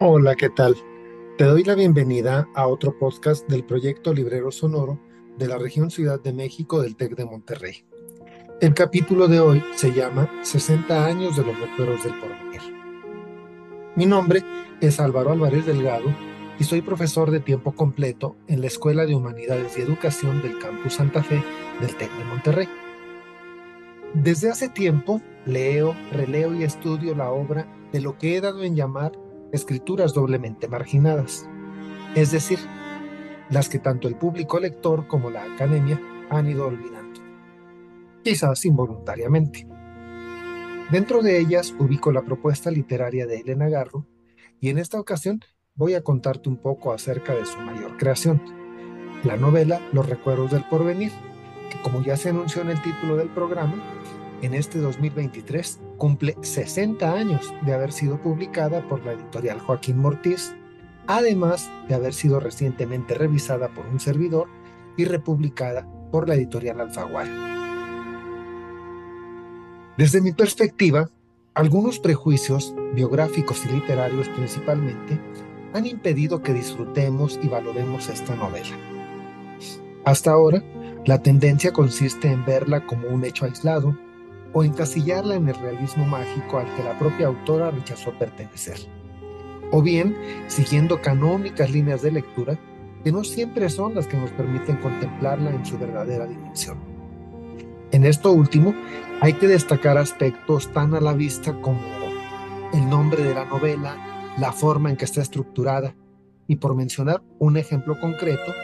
Hola, ¿qué tal? Te doy la bienvenida a otro podcast del proyecto Librero Sonoro de la región Ciudad de México del TEC de Monterrey. El capítulo de hoy se llama 60 años de los recuerdos del porvenir. Mi nombre es Álvaro Álvarez Delgado y soy profesor de tiempo completo en la Escuela de Humanidades y Educación del Campus Santa Fe del TEC de Monterrey. Desde hace tiempo leo, releo y estudio la obra de lo que he dado en llamar escrituras doblemente marginadas, es decir, las que tanto el público lector como la academia han ido olvidando, quizás involuntariamente. Dentro de ellas ubico la propuesta literaria de Elena Garro y en esta ocasión voy a contarte un poco acerca de su mayor creación, la novela Los Recuerdos del Porvenir, que como ya se anunció en el título del programa, en este 2023 cumple 60 años de haber sido publicada por la editorial Joaquín Mortiz, además de haber sido recientemente revisada por un servidor y republicada por la editorial Alfaguara. Desde mi perspectiva, algunos prejuicios, biográficos y literarios principalmente, han impedido que disfrutemos y valoremos esta novela. Hasta ahora, la tendencia consiste en verla como un hecho aislado o encasillarla en el realismo mágico al que la propia autora rechazó pertenecer. O bien, siguiendo canónicas líneas de lectura que no siempre son las que nos permiten contemplarla en su verdadera dimensión. En esto último, hay que destacar aspectos tan a la vista como el nombre de la novela, la forma en que está estructurada y por mencionar un ejemplo concreto,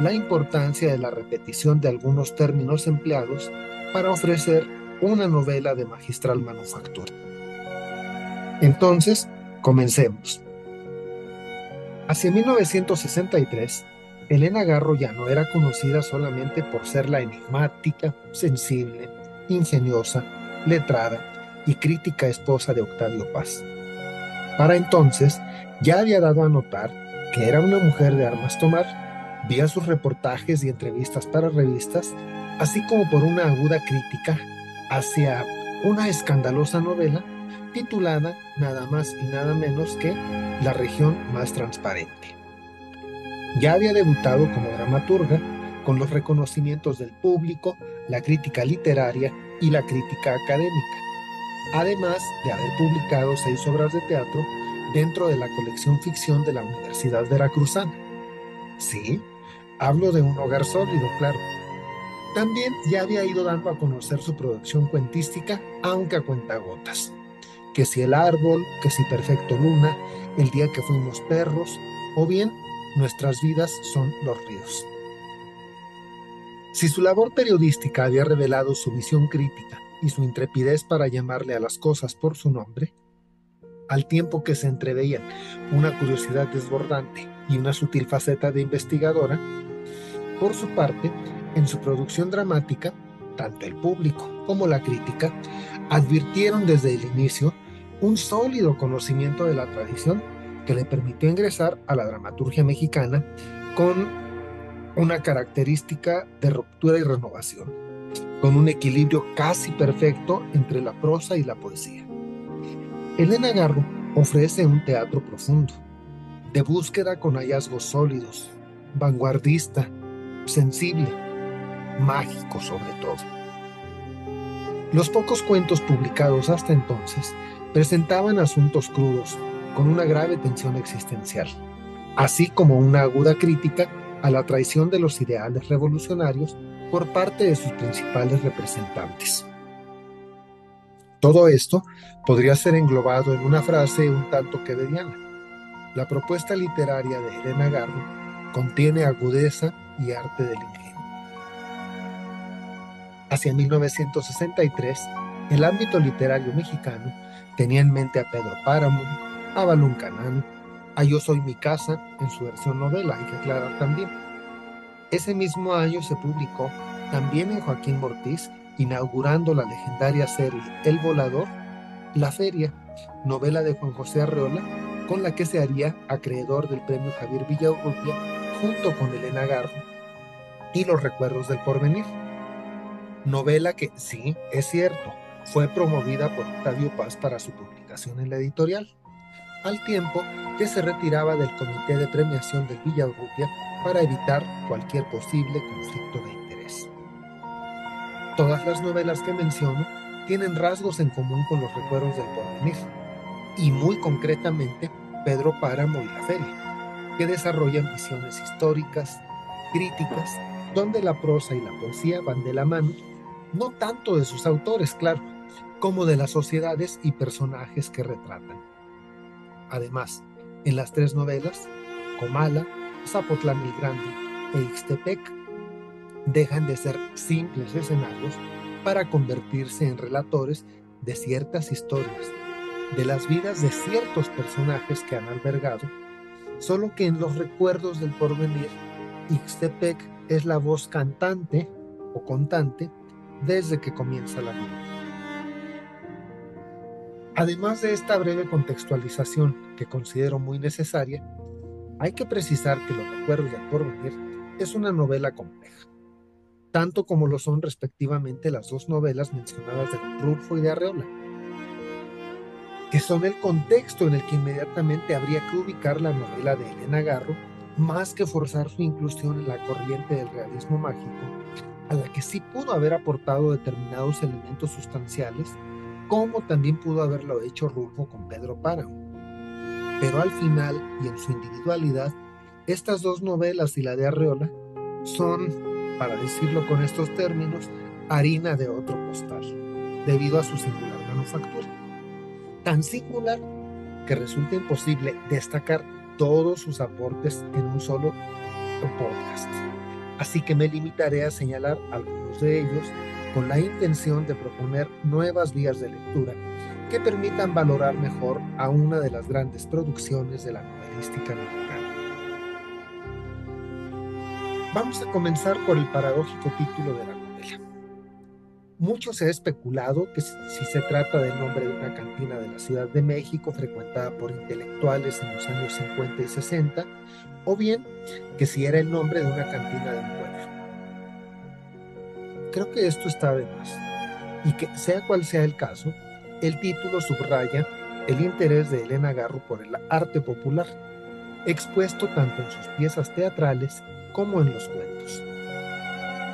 la importancia de la repetición de algunos términos empleados para ofrecer una novela de magistral manufactura. Entonces, comencemos. Hacia 1963, Elena Garro ya no era conocida solamente por ser la enigmática, sensible, ingeniosa, letrada y crítica esposa de Octavio Paz. Para entonces, ya había dado a notar que era una mujer de armas tomar, vía sus reportajes y entrevistas para revistas, así como por una aguda crítica hacia una escandalosa novela titulada nada más y nada menos que La región más transparente. Ya había debutado como dramaturga con los reconocimientos del público, la crítica literaria y la crítica académica, además de haber publicado seis obras de teatro dentro de la colección ficción de la Universidad Veracruzana. Sí, hablo de un hogar sólido, claro, también ya había ido dando a conocer su producción cuentística, aunque a cuentagotas. Que si el árbol, que si Perfecto Luna, el día que fuimos perros, o bien nuestras vidas son los ríos. Si su labor periodística había revelado su visión crítica y su intrepidez para llamarle a las cosas por su nombre, al tiempo que se entreveían una curiosidad desbordante y una sutil faceta de investigadora, por su parte, en su producción dramática, tanto el público como la crítica advirtieron desde el inicio un sólido conocimiento de la tradición que le permitió ingresar a la dramaturgia mexicana con una característica de ruptura y renovación, con un equilibrio casi perfecto entre la prosa y la poesía. Elena Garro ofrece un teatro profundo, de búsqueda con hallazgos sólidos, vanguardista, sensible, mágico sobre todo. Los pocos cuentos publicados hasta entonces presentaban asuntos crudos, con una grave tensión existencial, así como una aguda crítica a la traición de los ideales revolucionarios por parte de sus principales representantes. Todo esto podría ser englobado en una frase un tanto que Diana. La propuesta literaria de Elena Garro contiene agudeza y arte del ingenio. Hacia 1963, el ámbito literario mexicano tenía en mente a Pedro Páramo, a Balún Canán, a Yo Soy Mi Casa en su versión novela, hay que aclarar también. Ese mismo año se publicó también en Joaquín Mortiz, inaugurando la legendaria serie El Volador, La Feria, novela de Juan José Arreola, con la que se haría acreedor del premio Javier Villaurrutia junto con Elena Garro y Los Recuerdos del Porvenir novela que sí, es cierto, fue promovida por Octavio Paz para su publicación. en la editorial, al tiempo que se retiraba del comité de premiación del Villarrupia para evitar cualquier posible conflicto de interés. Todas las novelas que menciono tienen rasgos en común con los recuerdos del porvenir, y muy concretamente Pedro Páramo y la que desarrollan visiones históricas, críticas, donde la prosa y la poesía van de la mano, no tanto de sus autores, claro, como de las sociedades y personajes que retratan. Además, en las tres novelas, Comala, Zapotlán el Grande e Ixtepec, dejan de ser simples escenarios para convertirse en relatores de ciertas historias, de las vidas de ciertos personajes que han albergado, solo que en los recuerdos del porvenir, Ixtepec es la voz cantante o contante desde que comienza la vida. Además de esta breve contextualización que considero muy necesaria, hay que precisar que Los Recuerdos del Porvenir es una novela compleja, tanto como lo son respectivamente las dos novelas mencionadas de Rulfo y de Arreola, que son el contexto en el que inmediatamente habría que ubicar la novela de Elena Garro, más que forzar su inclusión en la corriente del realismo mágico, a la que sí pudo haber aportado determinados elementos sustanciales como también pudo haberlo hecho Rulfo con Pedro Páramo. Pero al final y en su individualidad, estas dos novelas y la de Arreola son, para decirlo con estos términos, harina de otro costal, debido a su singular manufactura. Tan singular que resulta imposible destacar todos sus aportes en un solo podcast. Así que me limitaré a señalar algunos de ellos con la intención de proponer nuevas vías de lectura que permitan valorar mejor a una de las grandes producciones de la novelística mexicana. Vamos a comenzar por el paradójico título de la. Mucho se ha especulado que si se trata del nombre de una cantina de la Ciudad de México frecuentada por intelectuales en los años 50 y 60, o bien que si era el nombre de una cantina de un pueblo. Creo que esto está de más. Y que sea cual sea el caso, el título subraya el interés de Elena Garro por el arte popular, expuesto tanto en sus piezas teatrales como en los cuentos.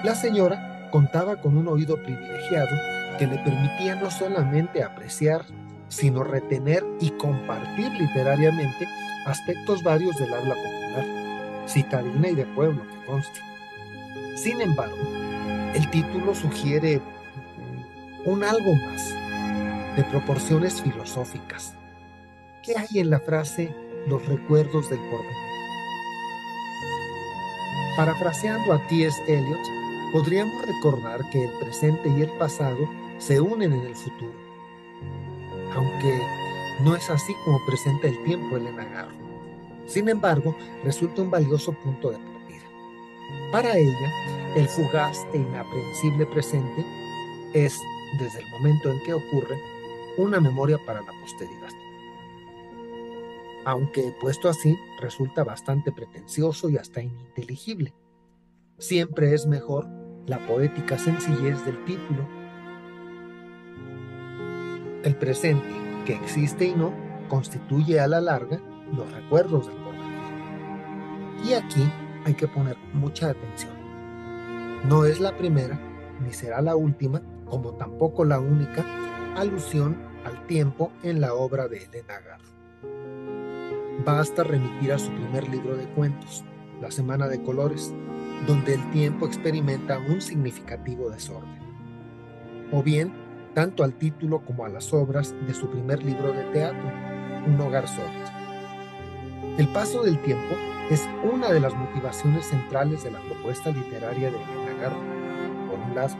La señora contaba con un oído privilegiado que le permitía no solamente apreciar, sino retener y compartir literariamente aspectos varios del habla popular, citadina y de pueblo que conste. Sin embargo, el título sugiere un algo más, de proporciones filosóficas. ¿Qué hay en la frase los recuerdos del porvenir? Parafraseando a T.S. Eliot, podríamos recordar que el presente y el pasado se unen en el futuro, aunque no es así como presenta el tiempo Elena Garro. Sin embargo, resulta un valioso punto de partida. Para ella, el fugaz e inaprehensible presente es, desde el momento en que ocurre, una memoria para la posteridad. Aunque puesto así, resulta bastante pretencioso y hasta ininteligible. Siempre es mejor la poética sencillez del título. El presente, que existe y no, constituye a la larga los recuerdos del porvenir. Y aquí hay que poner mucha atención. No es la primera, ni será la última, como tampoco la única, alusión al tiempo en la obra de Elena Garro. Basta remitir a su primer libro de cuentos, La Semana de Colores, donde el tiempo experimenta un significativo desorden. O bien, tanto al título como a las obras de su primer libro de teatro, Un hogar sólido. El paso del tiempo es una de las motivaciones centrales de la propuesta literaria de Elena por un lado.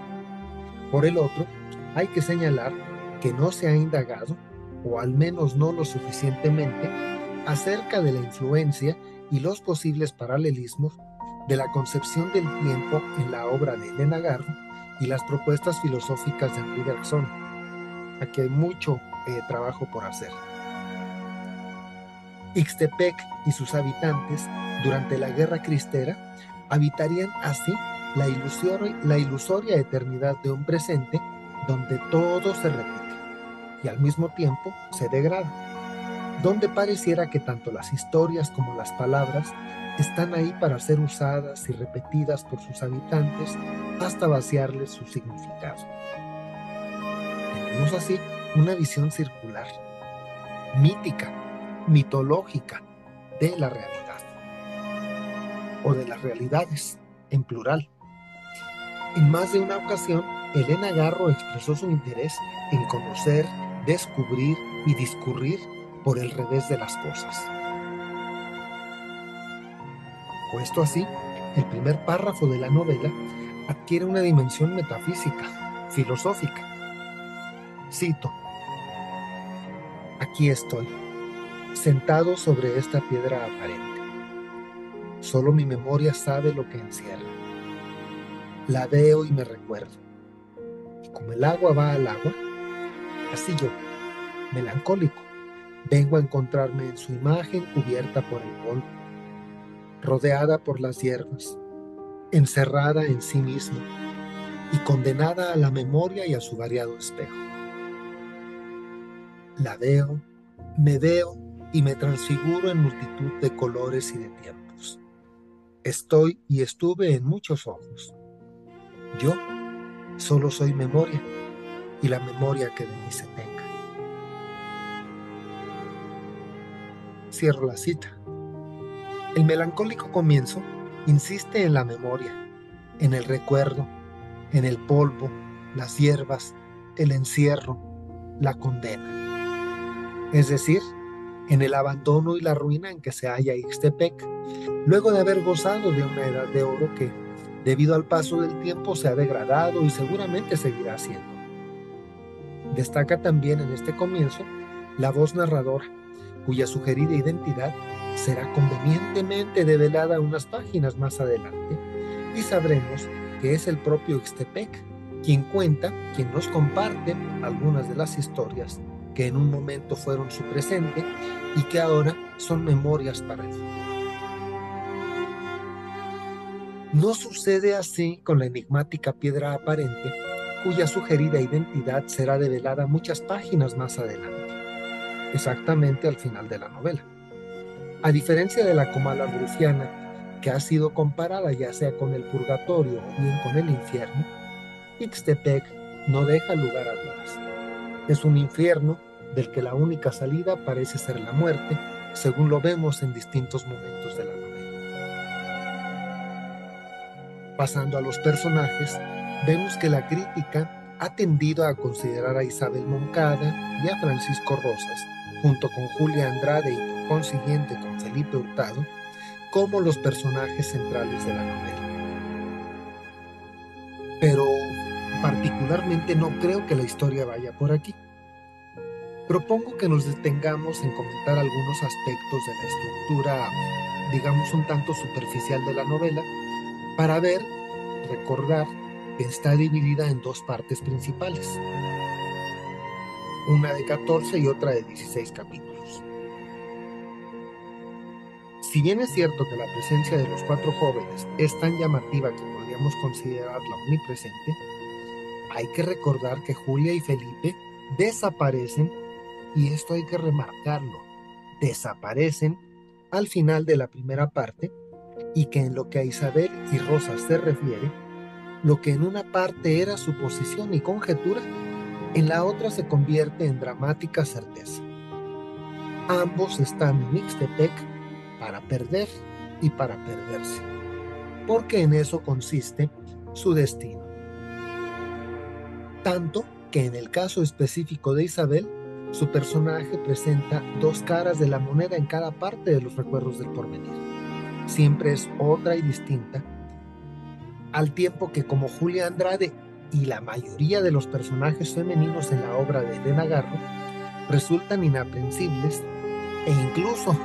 Por el otro, hay que señalar que no se ha indagado, o al menos no lo suficientemente, acerca de la influencia y los posibles paralelismos de la concepción del tiempo en la obra de Elena Garro y las propuestas filosóficas de Henri Bergson. Aquí hay mucho eh, trabajo por hacer. Ixtepec y sus habitantes, durante la Guerra Cristera, habitarían así la, la ilusoria eternidad de un presente donde todo se repite, y al mismo tiempo se degrada, donde pareciera que tanto las historias como las palabras están ahí para ser usadas y repetidas por sus habitantes hasta vaciarles su significado. Tenemos así una visión circular, mítica, mitológica de la realidad o de las realidades en plural. En más de una ocasión, Elena Garro expresó su interés en conocer, descubrir y discurrir por el revés de las cosas. Puesto así, el primer párrafo de la novela adquiere una dimensión metafísica, filosófica. Cito, aquí estoy, sentado sobre esta piedra aparente. Solo mi memoria sabe lo que encierra. La veo y me recuerdo. Y como el agua va al agua, así yo, melancólico, vengo a encontrarme en su imagen cubierta por el polvo, rodeada por las hierbas, encerrada en sí misma y condenada a la memoria y a su variado espejo. La veo, me veo y me transfiguro en multitud de colores y de tiempos. Estoy y estuve en muchos ojos. Yo solo soy memoria y la memoria que de mí se tenga. Cierro la cita. El melancólico comienzo insiste en la memoria, en el recuerdo, en el polvo, las hierbas, el encierro, la condena. Es decir, en el abandono y la ruina en que se halla Ixtepec, luego de haber gozado de una edad de oro que, debido al paso del tiempo, se ha degradado y seguramente seguirá siendo. Destaca también en este comienzo la voz narradora, cuya sugerida identidad será convenientemente develada unas páginas más adelante y sabremos que es el propio Ixtepec quien cuenta, quien nos comparte algunas de las historias que en un momento fueron su presente y que ahora son memorias para él. No sucede así con la enigmática piedra aparente, cuya sugerida identidad será develada muchas páginas más adelante, exactamente al final de la novela. A diferencia de la Comala rufiana, que ha sido comparada ya sea con el purgatorio o bien con el infierno, Ixtepec no deja lugar a dudas. Es un infierno del que la única salida parece ser la muerte, según lo vemos en distintos momentos de la novela. Pasando a los personajes, vemos que la crítica ha tendido a considerar a Isabel Moncada y a Francisco Rosas, junto con Julia Andrade y por consiguiente con Felipe Hurtado, como los personajes centrales de la novela. Pero particularmente no creo que la historia vaya por aquí propongo que nos detengamos en comentar algunos aspectos de la estructura, digamos, un tanto superficial de la novela, para ver, recordar que está dividida en dos partes principales, una de 14 y otra de 16 capítulos. Si bien es cierto que la presencia de los cuatro jóvenes es tan llamativa que podríamos considerarla omnipresente, hay que recordar que Julia y Felipe desaparecen y esto hay que remarcarlo, desaparecen al final de la primera parte y que en lo que a Isabel y Rosa se refiere, lo que en una parte era suposición y conjetura, en la otra se convierte en dramática certeza. Ambos están en Ixtepec para perder y para perderse, porque en eso consiste su destino. Tanto que en el caso específico de Isabel, su personaje presenta dos caras de la moneda en cada parte de los recuerdos del porvenir. Siempre es otra y distinta, al tiempo que como Julia Andrade y la mayoría de los personajes femeninos en la obra de Elena Garro resultan inaprensibles e incluso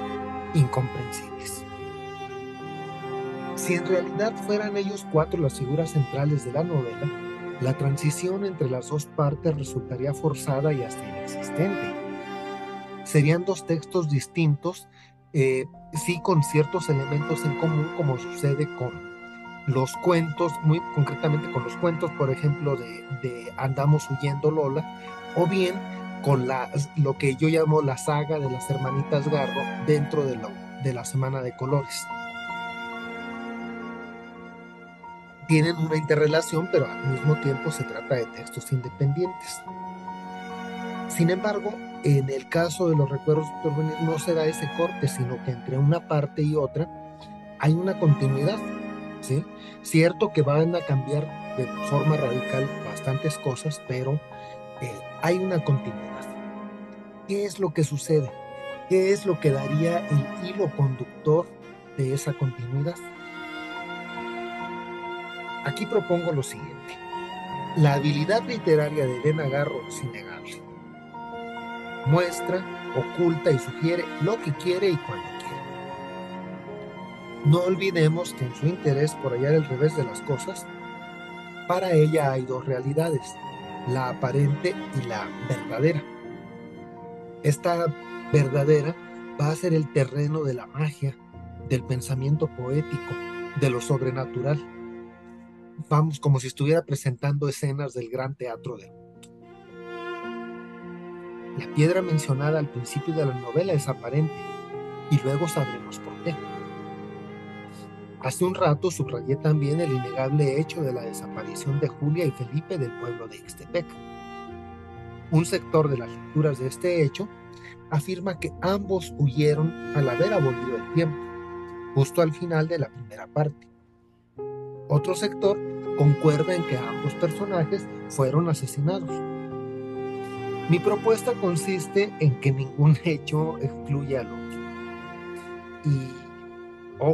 incomprensibles. Si en realidad fueran ellos cuatro las figuras centrales de la novela, la transición entre las dos partes resultaría forzada y hasta inexistente. Serían dos textos distintos, eh, sí con ciertos elementos en común, como sucede con los cuentos, muy concretamente con los cuentos, por ejemplo, de, de Andamos huyendo Lola, o bien con lo que yo llamo la saga de las hermanitas Garro dentro de, de la Semana de Colores. Tienen una interrelación, pero al mismo tiempo se trata de textos independientes. Sin embargo, en el caso de los recuerdos por venir no se da ese corte, sino que entre una parte y otra hay una continuidad. Cierto que van a cambiar de forma radical bastantes cosas, pero eh, hay una continuidad. ¿Qué es lo que sucede? ¿Qué es lo que daría el hilo conductor de esa continuidad? Aquí propongo lo siguiente. La habilidad literaria de Elena Garro es innegable. Muestra, oculta y sugiere lo que quiere y cuando. No olvidemos que en su interés por hallar el revés de las cosas, para ella hay dos realidades, la aparente y la verdadera. Esta verdadera va a ser el terreno de la magia, del pensamiento poético, de lo sobrenatural. Vamos como si estuviera presentando escenas del gran teatro de La piedra mencionada al principio de la novela es aparente y luego sabremos por qué. Hace un rato subrayé también el innegable hecho de la desaparición de Julia y Felipe del pueblo de Ixtepec. Un sector de las lecturas de este hecho afirma que ambos huyeron al haber abolido el tiempo, justo al final de la primera parte. Otro sector concuerda en que ambos personajes fueron asesinados. Mi propuesta consiste en que ningún hecho excluya al otro. Y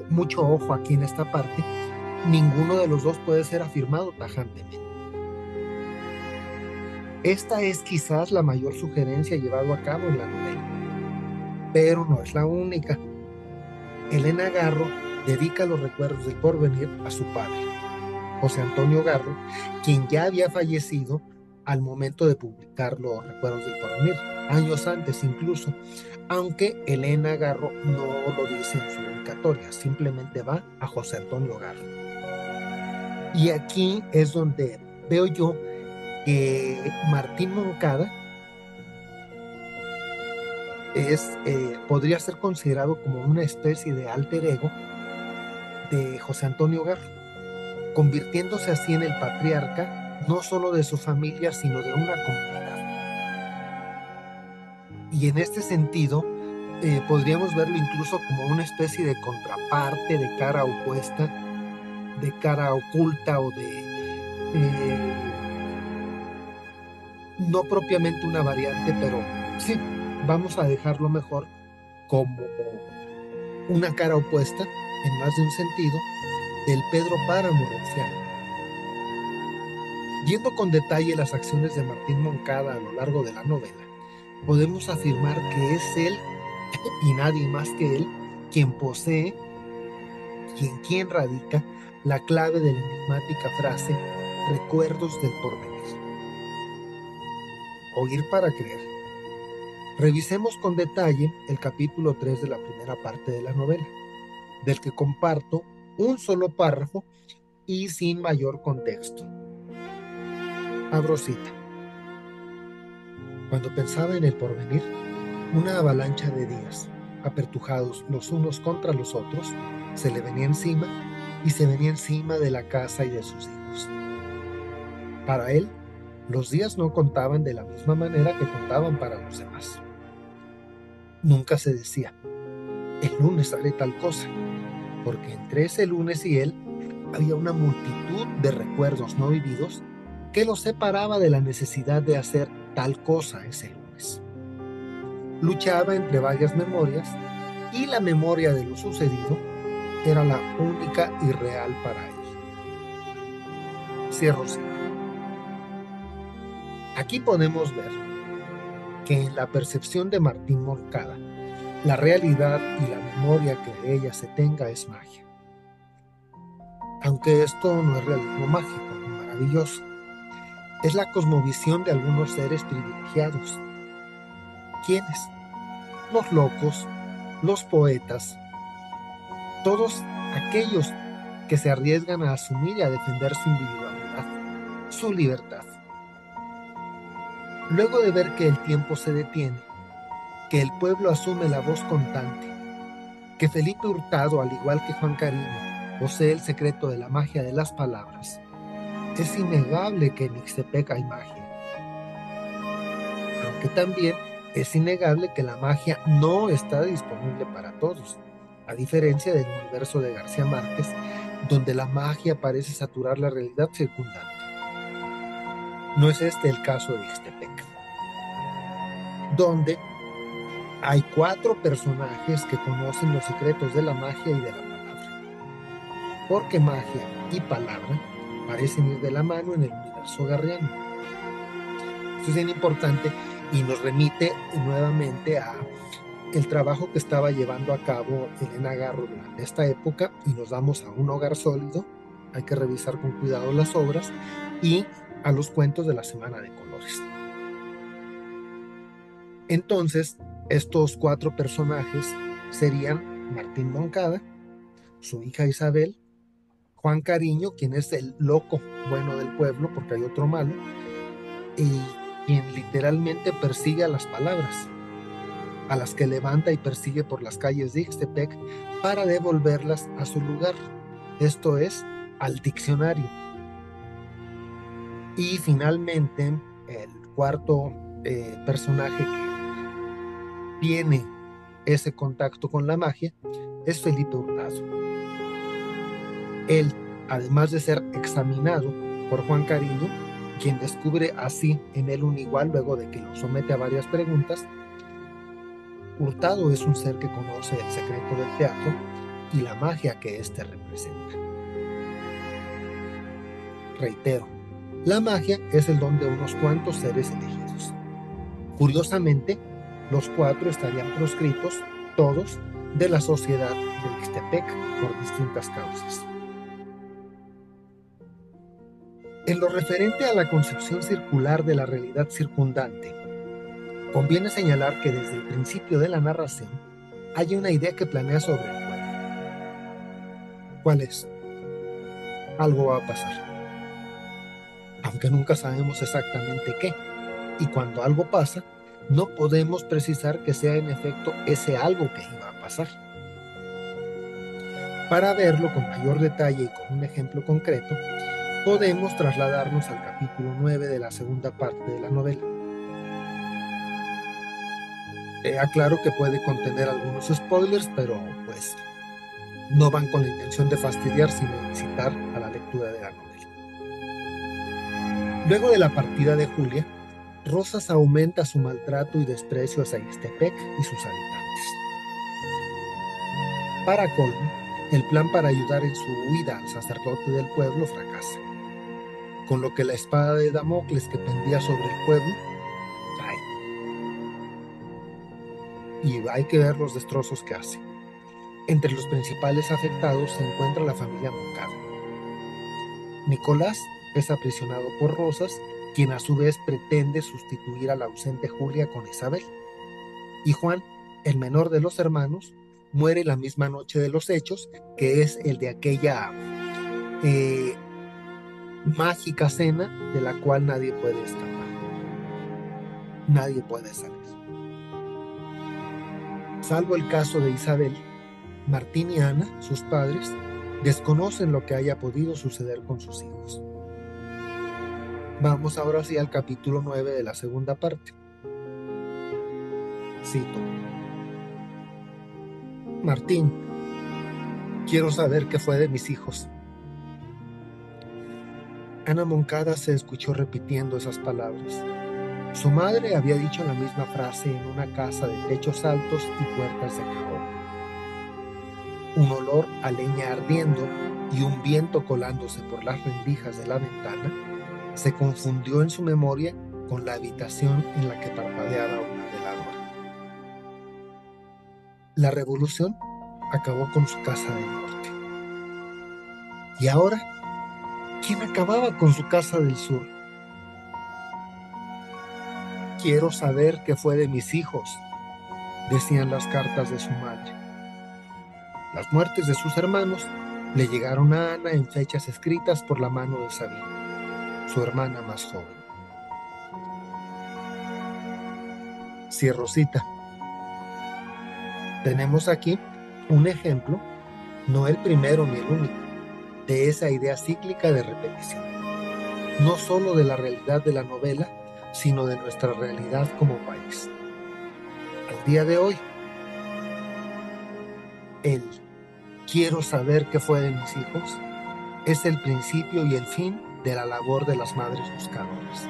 mucho ojo aquí en esta parte, ninguno de los dos puede ser afirmado tajantemente. Esta es quizás la mayor sugerencia llevado a cabo en la novela, pero no es la única. Elena Garro dedica los recuerdos del porvenir a su padre, José Antonio Garro, quien ya había fallecido al momento de publicar los recuerdos del porvenir, años antes incluso, aunque Elena Garro no lo dice en su simplemente va a José Antonio Garro. Y aquí es donde veo yo que Martín Moncada es, eh, podría ser considerado como una especie de alter ego de José Antonio Garro, convirtiéndose así en el patriarca no solo de su familia, sino de una comunidad. Y en este sentido, eh, podríamos verlo incluso como una especie de contraparte, de cara opuesta, de cara oculta o de... Eh, no propiamente una variante, pero sí, vamos a dejarlo mejor como una cara opuesta, en más de un sentido, del Pedro Páramo Ronciano. Viendo con detalle las acciones de Martín Moncada a lo largo de la novela, podemos afirmar que es él y nadie más que él quien posee y en quien radica la clave de la enigmática frase recuerdos del porvenir oír para creer. Revisemos con detalle el capítulo 3 de la primera parte de la novela, del que comparto un solo párrafo y sin mayor contexto. Abro cita. Cuando pensaba en el porvenir, una avalancha de días, apertujados los unos contra los otros, se le venía encima y se venía encima de la casa y de sus hijos. Para él, los días no contaban de la misma manera que contaban para los demás. Nunca se decía, el lunes haré tal cosa, porque entre ese lunes y él había una multitud de recuerdos no vividos que los separaba de la necesidad de hacer tal cosa ese lunes. Luchaba entre varias memorias y la memoria de lo sucedido era la única y real para él. Cierro Aquí podemos ver que en la percepción de Martín Moncada, la realidad y la memoria que de ella se tenga es magia. Aunque esto no es realismo mágico ni maravilloso, es la cosmovisión de algunos seres privilegiados. ¿Quiénes? Los locos, los poetas, todos aquellos que se arriesgan a asumir y a defender su individualidad, su libertad. Luego de ver que el tiempo se detiene, que el pueblo asume la voz contante, que Felipe Hurtado, al igual que Juan Cariño, posee el secreto de la magia de las palabras, es innegable que en Ixtepec hay magia. Aunque también es innegable que la magia no está disponible para todos, a diferencia del universo de García Márquez, donde la magia parece saturar la realidad circundante. No es este el caso de Ixtepec, donde hay cuatro personajes que conocen los secretos de la magia y de la palabra. Porque magia y palabra parecen ir de la mano en el universo garriano. Esto es bien importante y nos remite nuevamente a el trabajo que estaba llevando a cabo Elena Garro durante esta época y nos damos a un hogar sólido, hay que revisar con cuidado las obras y a los cuentos de la Semana de Colores. Entonces, estos cuatro personajes serían Martín Moncada, su hija Isabel, Juan Cariño, quien es el loco bueno del pueblo, porque hay otro malo, y quien literalmente persigue a las palabras, a las que levanta y persigue por las calles de Ixtepec para devolverlas a su lugar, esto es, al diccionario. Y finalmente, el cuarto eh, personaje que tiene ese contacto con la magia es Felipe Hurtado. Él, además de ser examinado por Juan Cariño, quien descubre así en él un igual luego de que lo somete a varias preguntas, Hurtado es un ser que conoce el secreto del teatro y la magia que éste representa. Reitero, la magia es el don de unos cuantos seres elegidos. Curiosamente, los cuatro estarían proscritos, todos, de la sociedad de Ixtepec por distintas causas. En lo referente a la concepción circular de la realidad circundante, conviene señalar que desde el principio de la narración hay una idea que planea sobre el pueblo. ¿Cuál es? Algo va a pasar. Aunque nunca sabemos exactamente qué. Y cuando algo pasa, no podemos precisar que sea en efecto ese algo que iba a pasar. Para verlo con mayor detalle y con un ejemplo concreto, podemos trasladarnos al capítulo 9 de la segunda parte de la novela. Eh, aclaro que puede contener algunos spoilers, pero pues no van con la intención de fastidiar, sino de incitar a la lectura de la novela. Luego de la partida de Julia, Rosas aumenta su maltrato y desprecio hacia Ixtepec y sus habitantes. Para colmo, el plan para ayudar en su huida al sacerdote del pueblo fracasa, con lo que la espada de Damocles que pendía sobre el pueblo cae. Y hay que ver los destrozos que hace. Entre los principales afectados se encuentra la familia Moncada. Nicolás es aprisionado por Rosas quien a su vez pretende sustituir a la ausente Julia con Isabel. Y Juan, el menor de los hermanos, muere la misma noche de los hechos, que es el de aquella mágica cena de la cual nadie puede escapar. Nadie puede salir. Salvo el caso de Isabel, Martín y Ana, sus padres, desconocen lo que haya podido suceder con sus hijos. Vamos ahora sí al capítulo 9 de la segunda parte. Cito. Martín, quiero saber qué fue de mis hijos. Ana Moncada se escuchó repitiendo esas palabras. Su madre había dicho la misma frase en una casa de techos altos y puertas de cajón. Un olor a leña ardiendo y un viento colándose por las rendijas de la ventana se confundió en su memoria con la habitación en la que parpadeaba una veladora. La revolución acabó con su casa del norte. ¿Y ahora? ¿Quién acababa con su casa del sur? Quiero saber qué fue de mis hijos, decían las cartas de su madre. Las muertes de sus hermanos le llegaron a Ana en fechas escritas por la mano de Sabina su hermana más joven. Cierro cita. Tenemos aquí un ejemplo, no el primero ni el único, de esa idea cíclica de repetición. No solo de la realidad de la novela, sino de nuestra realidad como país. Al día de hoy, el quiero saber qué fue de mis hijos es el principio y el fin de la labor de las madres buscadoras,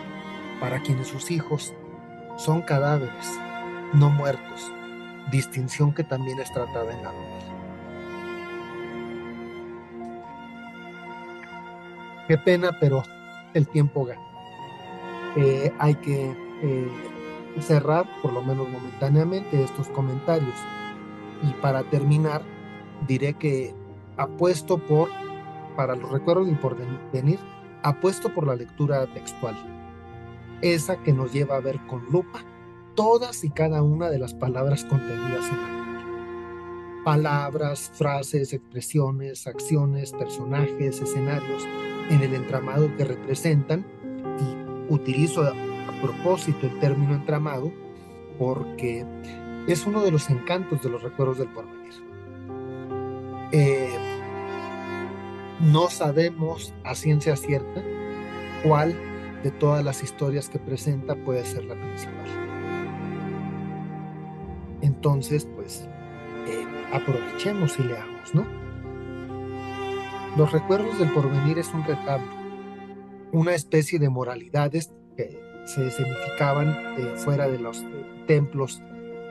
para quienes sus hijos son cadáveres, no muertos, distinción que también es tratada en la novela. Qué pena, pero el tiempo gana. Eh, hay que eh, cerrar, por lo menos momentáneamente, estos comentarios. Y para terminar, diré que apuesto por, para los recuerdos y por venir, apuesto por la lectura textual, esa que nos lleva a ver con lupa todas y cada una de las palabras contenidas en la Palabras, frases, expresiones, acciones, personajes, escenarios en el entramado que representan y utilizo a, propósito el término entramado porque es uno de los encantos de los recuerdos del porvenir. Eh, no sabemos a ciencia cierta cuál de todas las historias que presenta puede ser la principal. Entonces, pues, eh, aprovechemos y leamos, ¿no? Los recuerdos del porvenir es un retablo, una especie de moralidades que se escenificaban eh, fuera de los templos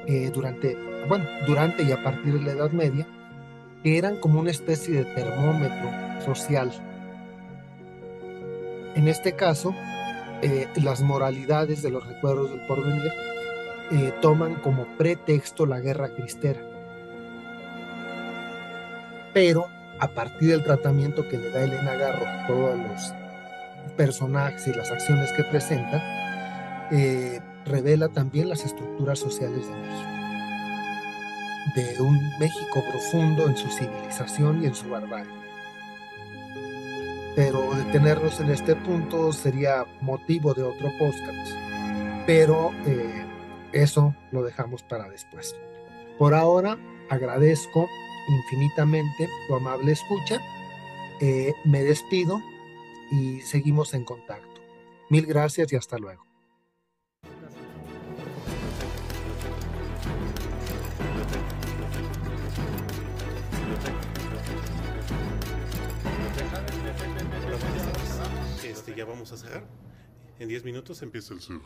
eh, durante, bueno, durante y a partir de la Edad Media, que eran como una especie de termómetro social. En este caso, eh, las moralidades de los recuerdos del porvenir eh, toman como pretexto la guerra cristera. Pero a partir del tratamiento que le da Elena Garro a todos los personajes y las acciones que presenta, eh, revela también las estructuras sociales de México. De un México profundo en su civilización y en su barbarie pero detenernos en este punto sería motivo de otro podcast, pero eh, eso lo dejamos para después. Por ahora, agradezco infinitamente tu amable escucha, eh, me despido y seguimos en contacto. Mil gracias y hasta luego. ya vamos a cerrar. En 10 minutos empieza el cerro.